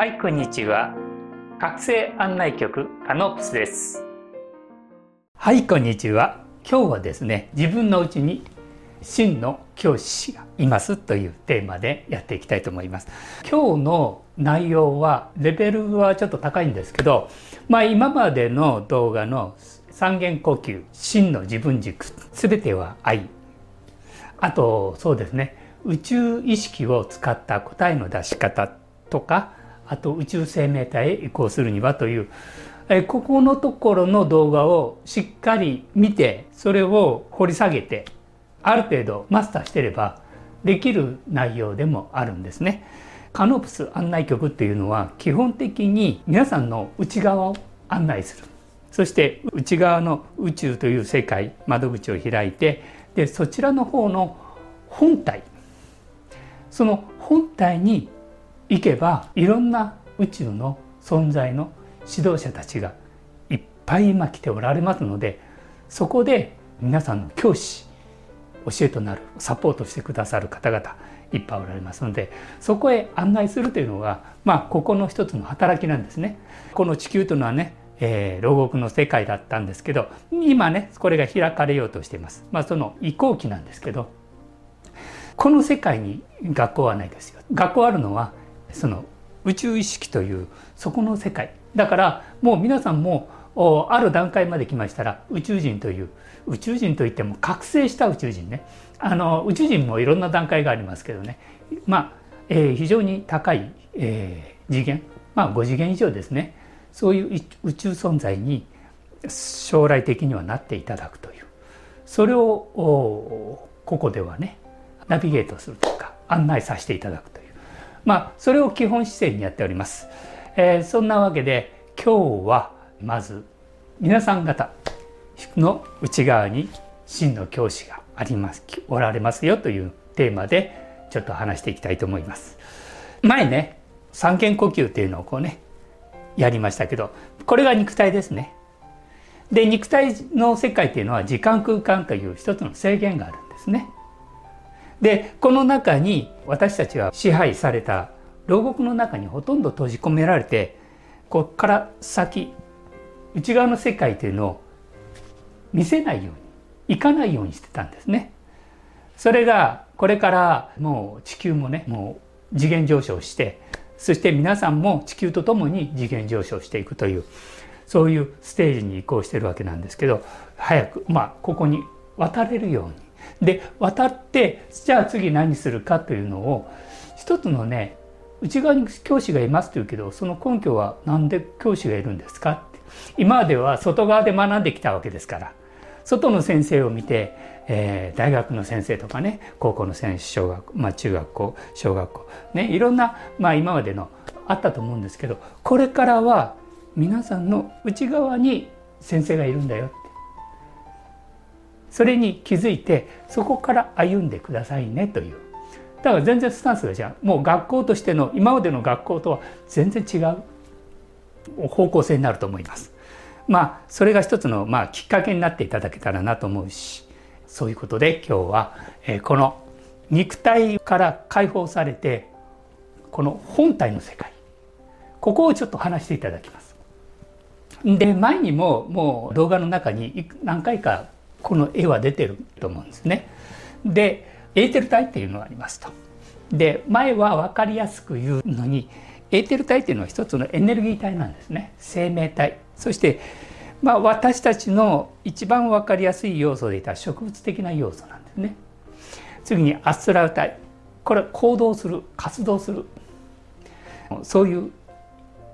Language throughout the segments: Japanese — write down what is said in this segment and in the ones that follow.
はいこんにちは。覚醒案内局カノプスです。はいこんにちは。今日はですね自分のうちに真の教師がいますというテーマでやっていきたいと思います。今日の内容はレベルはちょっと高いんですけどまあ今までの動画の三元呼吸真の自分軸全ては愛。あとそうですね宇宙意識を使った答えの出し方とかあと宇宙生命体へ移行するにはというここのところの動画をしっかり見てそれを掘り下げてある程度マスターしてればできる内容でもあるんですね。カノプス案内局っていうのは基本的に皆さんの内側を案内するそして内側の宇宙という世界窓口を開いてでそちらの方の本体その本体に行けばいろんな宇宙の存在の指導者たちがいっぱい今来ておられますのでそこで皆さんの教師教えとなるサポートしてくださる方々いっぱいおられますのでそこへ案内するというのがまあここの一つの働きなんですね。この地球というのはね、えー、牢獄の世界だったんですけど今ねこれが開かれようとしています。まあその移行期なんですけどこの世界に学校はないですよ。学校あるのはその宇宙意識というそこの世界。だからもう皆さんもある段階まで来ましたら宇宙人という宇宙人といっても覚醒した宇宙人ね。あの宇宙人もいろんな段階がありますけどね。まあ、えー、非常に高い、えー、次元。まあ5次元以上ですね。そういう宇宙存在に将来的にはなっていただくという。それをここではねナビゲートするというか案内させていただくとまあそれを基本姿勢にやっております、えー、そんなわけで今日はまず皆さん方の内側に真の教師がありますおられますよというテーマでちょっと話していきたいと思います。前ね三元呼吸っていうのをこうねやりましたけどこれが肉体ですね。で肉体の世界っていうのは時間空間という一つの制限があるんですね。でこの中に私たちは支配された牢獄の中にほとんど閉じ込められてここから先内側の世界というのを見せないように行かないようにしてたんですね。それがこれからもう地球もねもう次元上昇してそして皆さんも地球とともに次元上昇していくというそういうステージに移行してるわけなんですけど早くまあここに渡れるようにで渡ってじゃあ次何するかというのを一つのね内側に教師がいますというけどその根拠は何で教師がいるんですかって。今までは外側で学んできたわけですから。外の先生を見て、えー、大学の先生とかね高校の先生小学、まあ、中学校小学校ねいろんな、まあ、今までのあったと思うんですけどこれからは皆さんの内側に先生がいるんだよそれに気づいてそこから歩んでくださいねという。だから全然スタンスが違う。もう学校としての今までの学校とは全然違う。方向性になると思います。まあそれが一つのまあきっかけになっていただけたらなと思うしそういうことで今日はこの肉体から解放されてこの本体の世界。ここをちょっと話していただきます。で前にももう動画の中に何回かこの絵は出てると思うんですね。でエーテル体っていうのがありますと。で前は分かりやすく言うのにエーテル体っていうのは一つのエネルギー体なんですね。生命体。そして、まあ、私たちの一番分かりやすい要素でいた植物的な要素なんですね。次にアストラル体。これは行動する活動する。そういう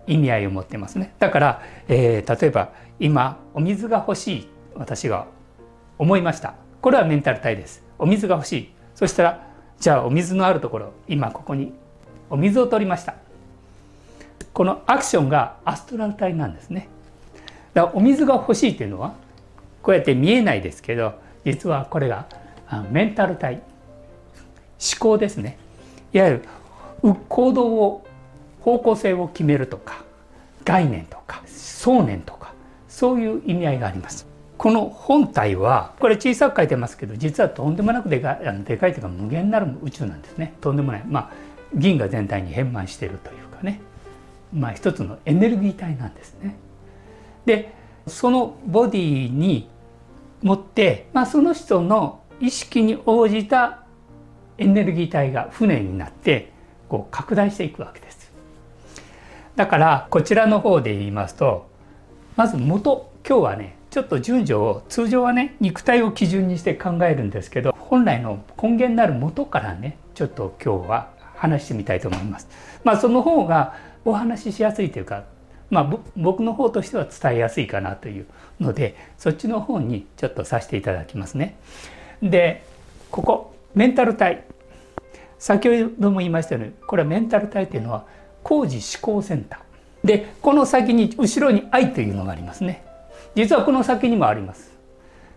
意味合いを持ってますね。だから、えー、例えば今お水が欲しい。私が思いました。これはメンタル体です。お水が欲しい。そしたらじゃあお水のあるところ今ここにお水を取りました。このアクションがアストラル体なんですね。だからお水が欲しいというのはこうやって見えないですけど実はこれがメンタル体。思考ですね。いわゆる行動を方向性を決めるとか概念とか想念とかそういう意味合いがあります。この本体はこれ小さく書いてますけど実はとんでもなくでかいあのでかいというか無限なる宇宙なんですねとんでもないまあ銀河全体に変満しているというかねまあ、一つのエネルギー体なんですね。でそのボディに持って、まあ、その人の意識に応じたエネルギー体が船になってこう拡大していくわけです。だからこちらの方で言いますとまず元今日はねちょっと順序を通常はね肉体を基準にして考えるんですけど本来の根源なる元からねちょっと今日は話してみたいと思います。まあその方がお話ししやすいというかまあ、僕の方としては伝えやすいかなというのでそっちの方にちょっとさせていただきますね。でここメンタル体先ほども言いましたようにこれはメンタル体というのは工事思考センターでこの先に後ろに愛というのがありますね実はこの先にもあります。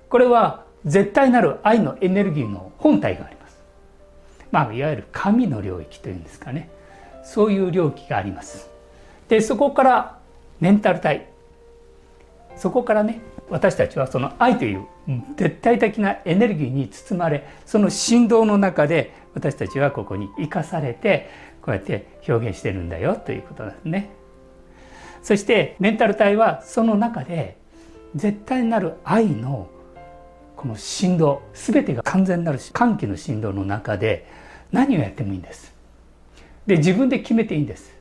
これは絶対なる愛のエネルギーの本体があります。まあいわゆる神の領域というんですかね。そういう領域があります。でそこからメンタル体。そこからね私たちはその愛という絶対的なエネルギーに包まれその振動の中で私たちはここに生かされてこうやって表現してるんだよということですね。そしてメンタル体はその中で絶対なる愛のこの振動全てが完全なる歓喜の振動の中で何をやってもいいんです。で自分で決めていいんです。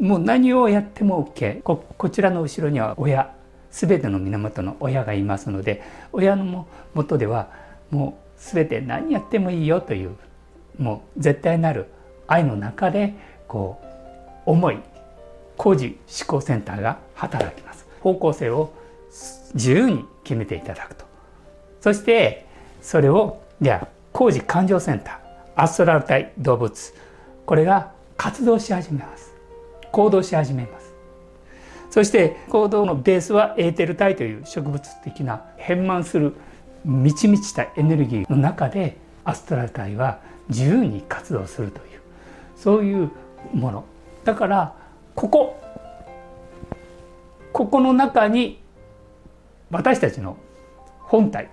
もう何をやっても OK ここちらの後ろには親全ての源の親がいますので親のもとではもう全て何やってもいいよというもう絶対なる愛の中でこう思い工事思考センターが働きます方向性を自由に決めていただくと。そしてそれをじゃあ工事感情センターアストラル体動物これが活動し始めます。行動し始めます。そして行動のベースはエーテル体という植物的な変満する満ち満ちたエネルギーの中でアストラル体は自由に活動するというそういうもの。だからここここの中に私たちの本体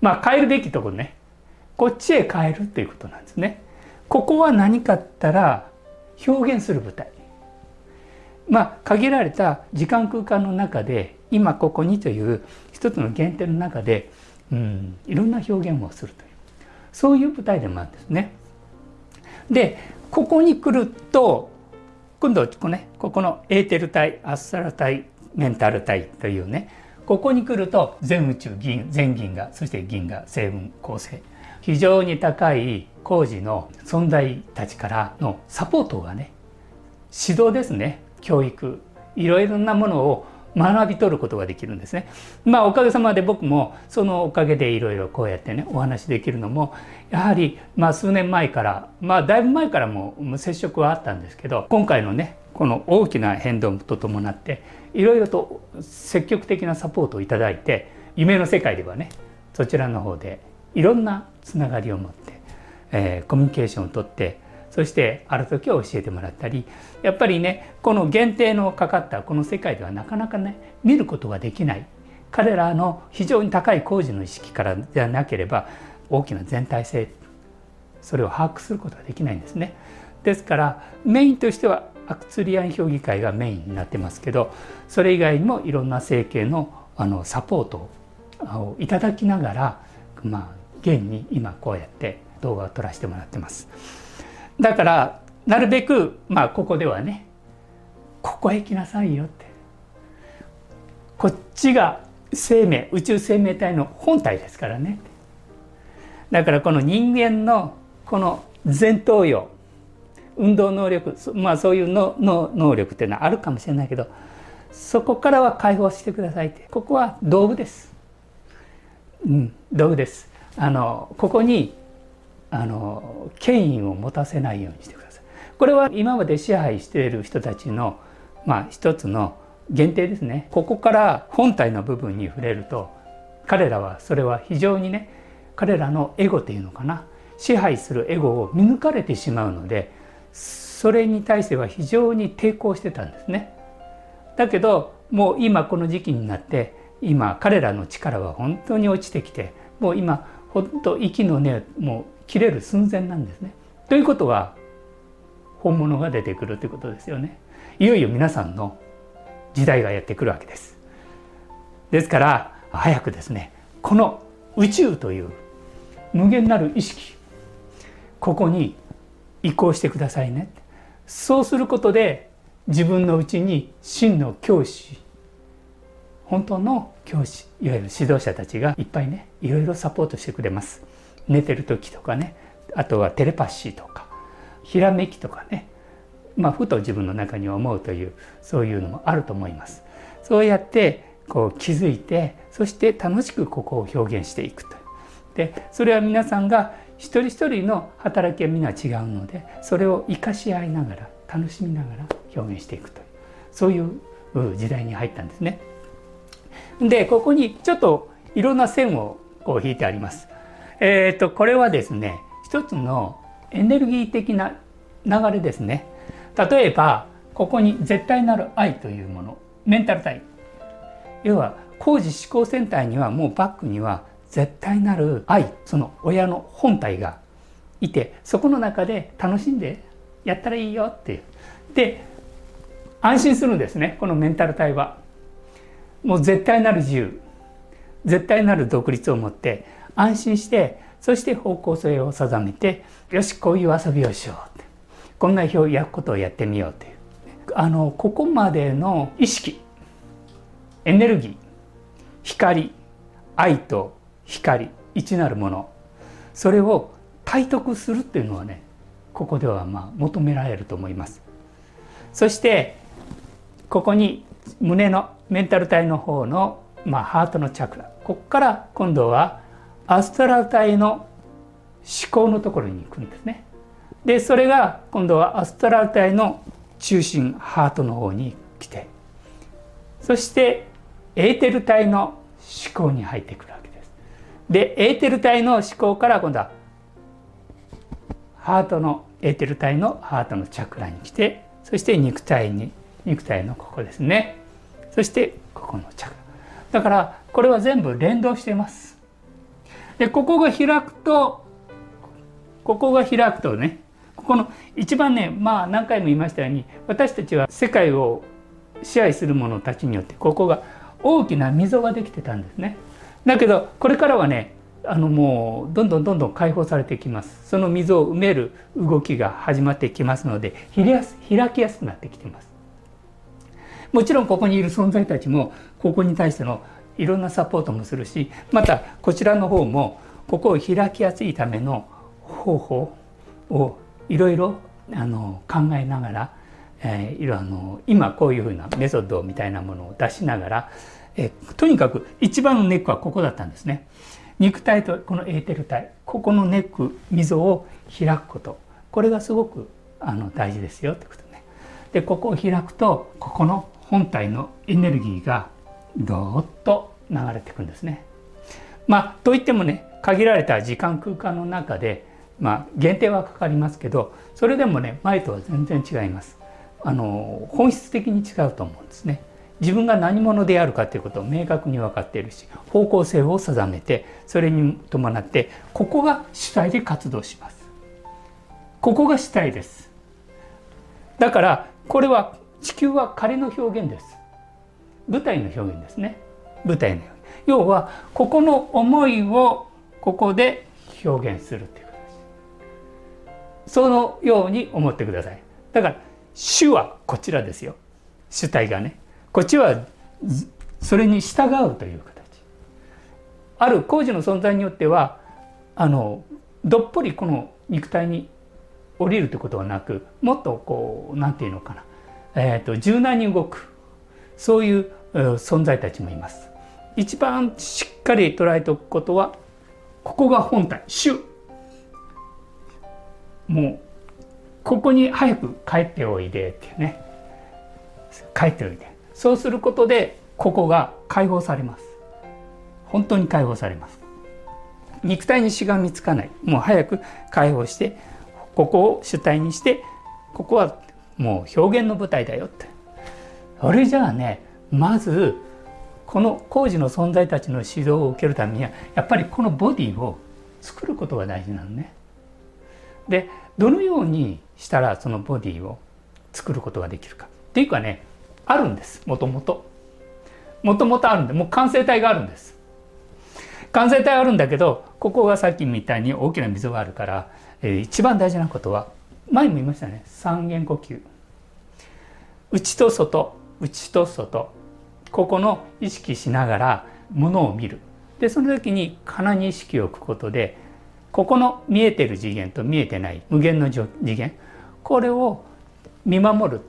まあ変えるべきところねこっちへ変えるっていうことなんですね。ここは何かったら表現する舞台まあ限られた時間空間の中で今ここにという一つの限定の中で、うん、いろんな表現をするというそういう舞台でもあるんですね。でここに来ると今度ここねここのエーテル体アスタラ体メンタル体というねここに来ると全宇宙銀全銀河そして銀河成分構成。非常に高い工事の存在たちからのサポートがね指導ですね。教育。いろいろなものを学び取ることができるんですね。まあおかげさまで僕もそのおかげでいろいろこうやってねお話できるのもやはりまあ数年前からまあだいぶ前からも接触はあったんですけど今回のねこの大きな変動とともなっていろいろと積極的なサポートをいただいて夢の世界ではねそちらの方でいろんなつながりを持って、えー、コミュニケーションをとってそしてある時は教えてもらったりやっぱりねこの限定のかかったこの世界ではなかなかね見ることができない彼らの非常に高い工事の意識からでなければ大きな全体性それを把握することができないんですね。ですからメインとしてはアクツリアン評議会がメインになってますけどそれ以外にもいろんな整形のあのサポートをいただきながらまあ現に今こうやって動画を撮らせてもらってます。だからなるべくまあここではねここへ来なさいよってこっちが生命宇宙生命体の本体ですからねだからこの人間のこの前頭葉運動能力まあそういうのの能力っていうのはあるかもしれないけどそこからは解放してくださいってここは道具です、うん、道具ですあのここにあの権威を持たせないようにしてください。これは今まで支配している人たちのまあ一つの限定ですね。ここから本体の部分に触れると彼らはそれは非常にね彼らのエゴっていうのかな支配するエゴを見抜かれてしまうのでそれに対しては非常に抵抗してたんですね。だけどもう今この時期になって今彼らの力は本当に落ちてきてもう今ほんと息の根もう切れる寸前なんですね。ということは本物が出てくるということですよね。いよいよ皆さんの時代がやってくるわけですですから早くですねこの宇宙という無限なる意識ここに移行してくださいね。そうすることで自分のうちに真の教師本当の教師いわゆる指導者たちがいっぱいねいろいろサポートしてくれます。寝てる時とかねあとはテレパシーとかひらめきとかねまあふと自分の中に思うというそういうのもあると思います。そうやってこう気づいてそして楽しくここを表現していくとでそれは皆さんが一人一人の働きは皆違うのでそれを生かし合いながら楽しみながら表現していくというそういう時代に入ったんですね。でここにちょっといろんな線をこう引いてあります。えっ、ー、とこれはですね一つのエネルギー的な流れですね。例えばここに絶対なる愛というものメンタル体要は工事思考センターにはもうバックには絶対なる愛その親の本体がいてそこの中で楽しんでやったらいいよっていう。で安心するんですねこのメンタル体は。もう絶対なる自由絶対なる独立を持って安心してそして方向性を定めてよしこういう遊びをしようって。こんな表やことをやってみようという。あのここまでの意識エネルギー光愛と光一なるもの。それを体得するっていうのはねここではま求められると思います。そしてここに胸のメンタル体の方の、まあ、ハートのチャクラ。ここから今度はアストラル体の思考のところに行くんですね。でそれが今度はアストラル体の中心ハートの方に来て。そしてエーテル体の思考に入ってくる。でエーテル体の思考から今度はハートのエーテル体のハートのチャクラに来てそして肉体に肉体のここですね。そしてここのチャクラ。だからこれは全部連動しています。でここが開くとここが開くとねここの一番ねまあ何回も言いましたように私たちは世界を支配する者たちによってここが大きな溝ができてたんですね。だけどこれからはねあのもうどんどんどんどん解放されてきます。その溝を埋める動きが始まってきますので開きやすくなってきてます。もちろんここにいる存在たちもここに対してのいろんなサポートもするしまたこちらの方もここを開きやすいための方法をいろいろあの考えながらえー、あの今こういうふうなメソッドみたいなものを出しながら、え、とにかく一番のネックはここだったんですね。肉体とこのエーテル体ここのネック溝を開くことこれがすごくあの大事ですよってことね。でここを開くとここの本体のエネルギーがどーっと流れていくんですね。まあといってもね限られた時間空間の中でまあ限定はかかりますけどそれでもね前とは全然違います。あの本質的に違うと思うんですね。自分が何者であるかということを明確に分かっているし方向性を定めてそれに伴ってここが主体で活動します。ここが主体です。だからこれは地球は仮の表現です。舞台の表現ですね。舞台の表現。要はここの思いをここで表現するということです。そのように思ってください。だから主はこちらですよ主体がねこっちはそれに従うという形。ある工事の存在によってはあのどっぷりこの肉体に降りるということはなくもっとこう何て言うのかな、えーと、柔軟に動く。そういう存在たちもいます。一番しっかり捉えておくことはここが本体。主もうここに早く帰っておいでっていうね。帰っておいで。そうすることでここが解放されます。本当に解放されます。肉体にしがみつかない。もう早く解放してここを主体にしてここはもう表現の舞台だよって。それじゃあねまずこの工事の存在たちの指導を受けるためにはやっぱりこのボディを作ることが大事なのね。でどのようにしたらそのボディを作ることができるか。っていうかねあるんですもともともともとあるんでもう完成体があるんです。完成体あるんだけどここがさっきみたいに大きな溝があるから、えー、一番大事なことは前も言いましたね。三元呼吸。内と外。内と外。ここの意識しながらものを見る。でその時に鼻に意識を置くことでここの見えてる次元と見えてない無限の次元これを見守る。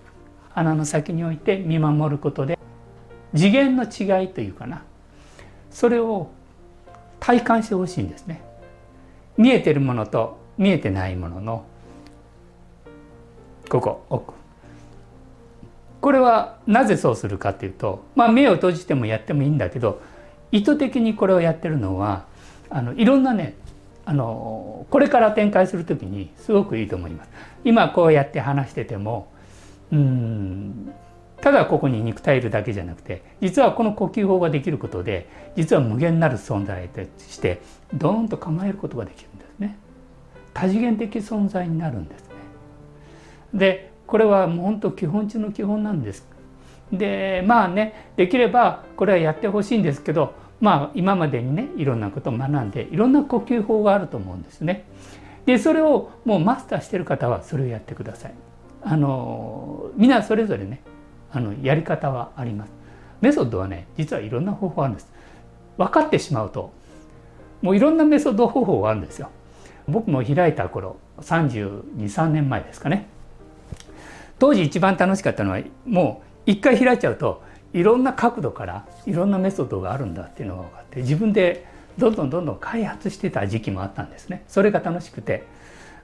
鼻の先に置いて見守ることで次元の違いというかな。それを体感してほしいんですね。見えてるものと見えてないもののここ奥。これはなぜそうするかっていうと、まあ、目を閉じてもやってもいいんだけど意図的にこれをやってるのはあのいろんなねあのこれから展開する時にすごくいいと思います。今こうやって話しててもうんただここに肉体いるだけじゃなくて実はこの呼吸法ができることで実は無限なる存在としてドーンと構えることができるんですね。多次元的存在になるんですね。でこれはもう本当基本中の基本なんです。でまあねできればこれはやってほしいんですけどまあ今までにねいろんなことを学んでいろんな呼吸法があると思うんですね。でそれをもうマスターしてる方はそれをやってください。あの皆それぞれねあのやり方はあります。メソッドはね実はいろんな方法あるんです。分かってしまうともういろんなメソッド方法があるんですよ。僕も開いた頃323年前ですかね当時一番楽しかったのはもう一回開いちゃうといろんな角度からいろんなメソッドがあるんだっていうのが分かって自分でどんどんどんどん開発してた時期もあったんですねそれが楽しくて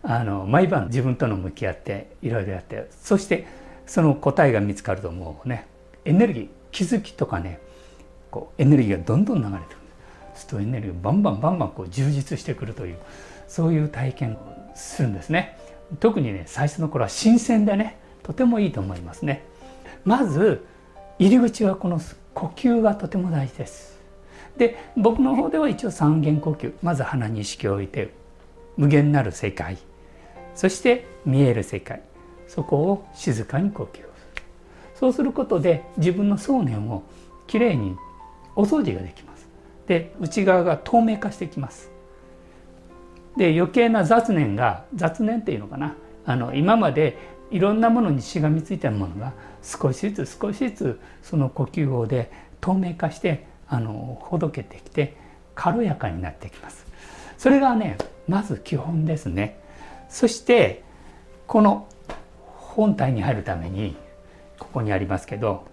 あの毎晩自分との向き合っていろいろやってそしてその答えが見つかるともうねエネルギー気づきとかねこうエネルギーがどんどん流れてくる。するとエネルギーバンバンバンバンこう充実してくるというそういう体験をするんですね。特にね最初の頃は新鮮でねとてもいいと思いますね。まず入り口はこの呼吸がとても大事です。で僕の方では一応三元呼吸。まず鼻に意識を置いて無限なる世界。そして見える世界。そこを静かに呼吸をする。そうすることで自分の想念をきれいにお掃除ができます。で内側が透明化してきます。で余計な雑念が雑念っていうのかな。あの今までいろんなものにしがみついたものが少しずつ少しずつその呼吸法で透明化してあのほどけてきて軽やかになってきます。それがねまず基本ですねそしてこの本体に入るためにここにありますけど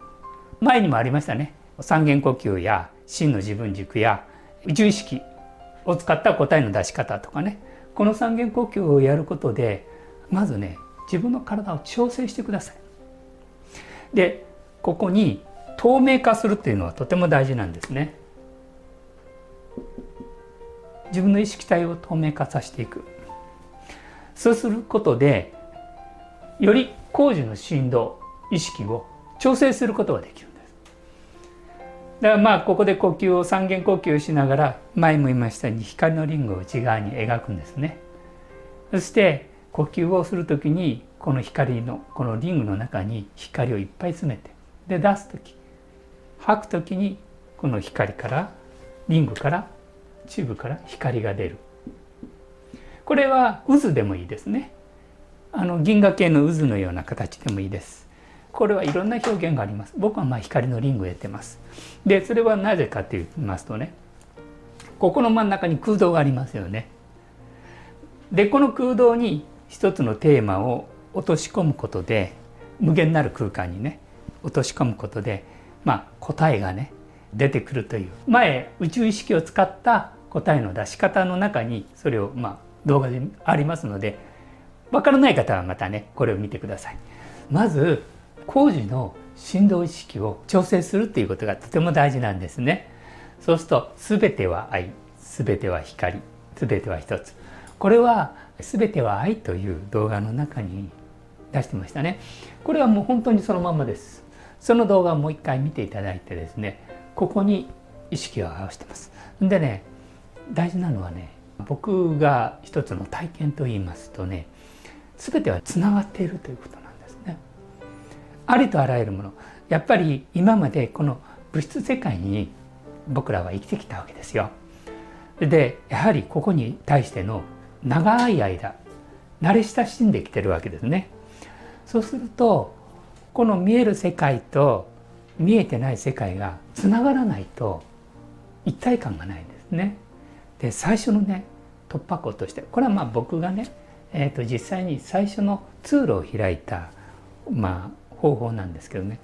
前にもありましたね三元呼吸や真の自分軸や宇宙意識を使った答えの出し方とかねこの三元呼吸をやることでまずね自分の体を調整してください。でここに透明化するっていうのはとても大事なんですね。自分の意識体を透明化させていく。そうすることでより工事の振動意識を調整することができるんです。だからまあここで呼吸を三元呼吸をしながら前も言いましたように光のリングを内側に描くんですね。そして呼吸をする時にこの光のこのリングの中に光をいっぱい詰めてで出す時吐く時にこの光からリングからチューブから光が出る。これは渦でもいいですね。あの銀河系の渦のような形でもいいです。これはいろんな表現があります。僕はま光のリングをやってます。でそれはなぜかって言いますとねここの真ん中に空洞がありますよね。でこの空洞に一つのテーマを落とし込むことで無限なる空間にね落とし込むことで、まあ、答えがね出てくるという前宇宙意識を使った答えの出し方の中にそれをまあ動画でありますので分からない方はまたねこれを見てください。まず工事の振動意識を調整するっていうことがとても大事なんですね。そうすると全ては愛全ては光全ては一つこれは全ては愛という動画の中に出してましたねこれはもう本当にそのままですその動画をもう一回見ていただいてですねここに意識を合わせてますでね大事なのはね僕が一つの体験と言いますとね全てはつながっているということなんですねありとあらゆるものやっぱり今までこの物質世界に僕らは生きてきたわけですよ。でやはりここに対しての長い間慣れ親しんできてるわけですね。そうするとこの見える世界と見えてない世界がつながらないと一体感がないんですね。で最初のね突破口としてこれはまあ僕がね、えー、と実際に最初の通路を開いた、まあ、方法なんですけどね。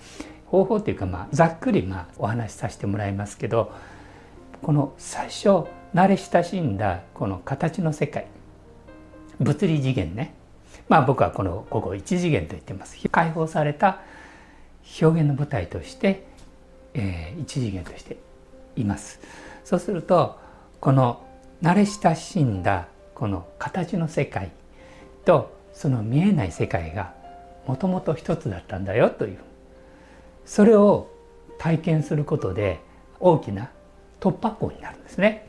方法っていうかまあざっくりまあお話しさせてもらいますけどこの最初慣れ親しんだこの形の世界物理次元ね。まあ僕はこのここ一次元と言ってます。解放された表現の舞台として、えー、一次元としています。そうするとこの慣れ親しんだこの形の世界とその見えない世界がもともと一つだったんだよというそれを体験することで大きな突破口になるんですね。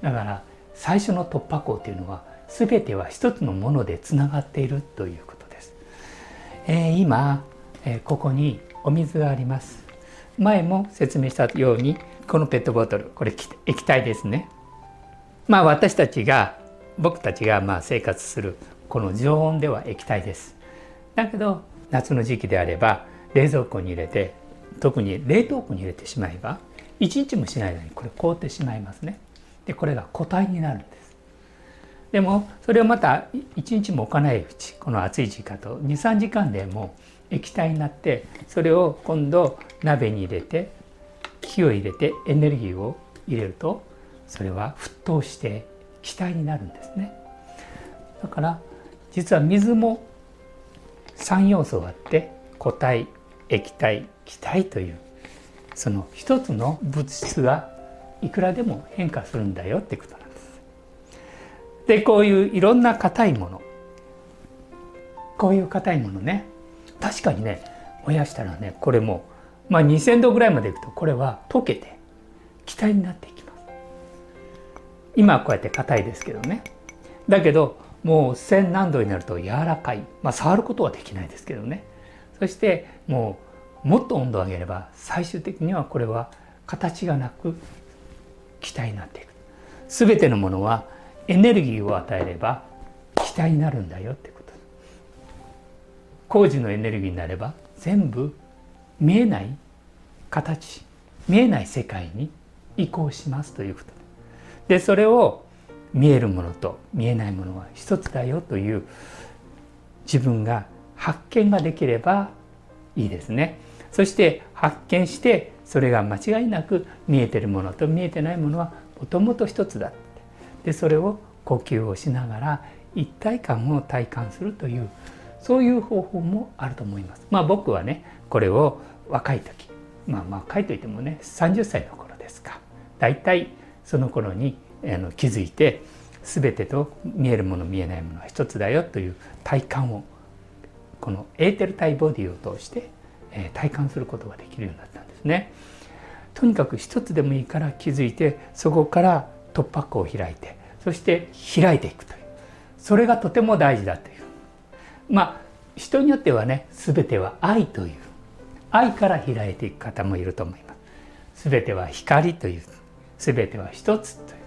だから最初の突破口というのは全ては一つのものでつながっているということです、えー、今、え、ここにお水があります。前も説明したようにこのペットボトルこれ液体ですね。まあ私たちが僕たちがまあ生活するこの常温では液体です。だけど夏の時期であれば冷蔵庫に入れて特に冷凍庫に入れてしまえば1日もしないのにこれ凍ってしまいますね。でこれが固体になるんです。でもそれをまた1日も置かないうちこの暑い時間と23時間でも液体になってそれを今度鍋に入れて火を入れてエネルギーを入れるとそれは沸騰して気体になるんですね。だから実は水も3要素があって固体液体気体というその一つの物質がいくらでも変化するんだよってことなんです。でこういういろんな硬いもの。こういう硬いものね。確かにね燃やしたらねこれもまあ2,000度ぐらいまでいくとこれは溶けて気体になっていきます。今はこうやって硬いですけどね。だけどもう1,000何度になると柔らかい。まあ触ることはできないですけどね。そしてもうもっと温度を上げれば最終的にはこれは形がなく気体になっていく。全てのものはエネルギーを与えれば気体になるんだよってこと。工事のエネルギーになれば全部見えない形見えない世界に移行しますということでそれを見えるものと見えないものは一つだよという自分が発見ができればいいですね。そして発見してそれが間違いなく見えてるものと見えてないものはもともと一つだってでそれを呼吸をしながら一体感を体感するというそういう方法もあると思います。まあ僕はねこれを若い時まあまあ若いといってもね30歳の頃ですか大体その頃にあの気づいて全てと見えるもの見えないものは一つだよという体感をこのエーテル体ボディを通してえ体感することができるようになったんですね。とにかく一つでもいいから気づいてそこから突破口を開いてそして開いていくというそれがとても大事だというまあ人によってはね全ては愛という愛から開いていく方もいると思います。全ては光という全ては一つという。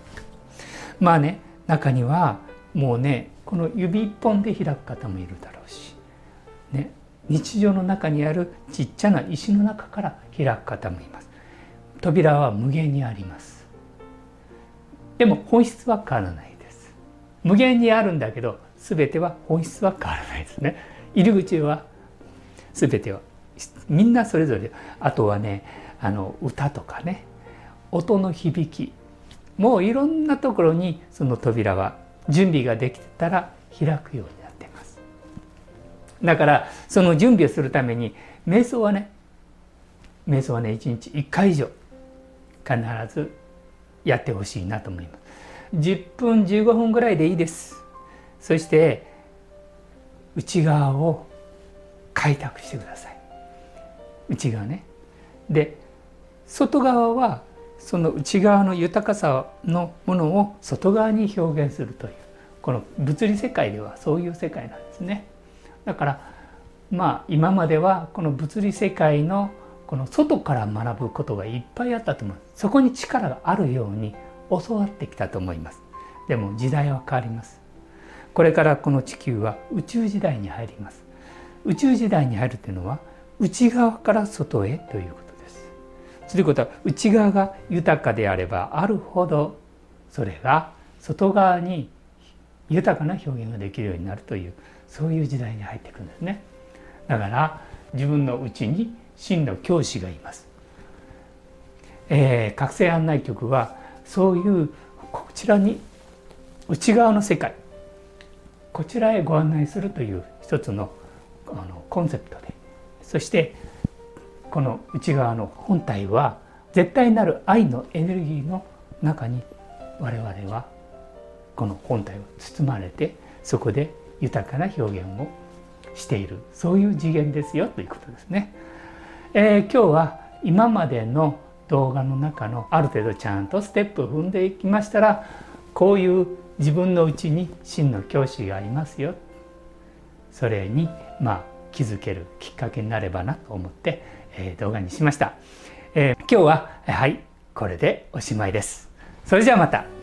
まあね中にはもうねこの指一本で開く方もいるだろうしね日常の中にあるちっちゃな石の中から開く方もいます。扉は無限にあります。でも本質は変わらないです。無限にあるんだけど全ては本質は変わらないですね。入り口は全てはみんなそれぞれ。あとはねあの歌とかね音の響き。もういろんなところにその扉は準備ができてたら開くようになってます。だからその準備をするために瞑想はね瞑想はね1日1回以上必ずやってほしいなと思います。10分15分ぐらいでいいです。そして内側を開拓してください。内側ね。で外側はその内側の豊かさのものを外側に表現するというこの物理世界ではそういう世界なんですね。だからまあ今まではこの物理世界のこの外から学ぶことがいっぱいあったと思う。そこに力があるように教わってきたと思います。でも時代は変わります。これからこの地球は宇宙時代に入ります。宇宙時代に入るというのは内側から外へということです。ということは内側が豊かであればあるほどそれが外側に豊かな表現ができるようになるというそういう時代に入っていくんですね。だから自分のうちに真の教師がいます、えー、覚醒案内局はそういうこちらに内側の世界こちらへご案内するという一つのあのコンセプトでそしてこの内側の本体は絶対なる愛のエネルギーの中に我々はこの本体を包まれてそこで豊かな表現をしているそういう次元ですよということですね。えー、今日は今までの動画の中のある程度ちゃんとステップを踏んでいきましたらこういう自分のうちに真の教師がいますよ。それにまあ気づけるきっかけになればなと思って、えー、動画にしました、えー、今日ははいこれでおしまいです。それじゃあまた。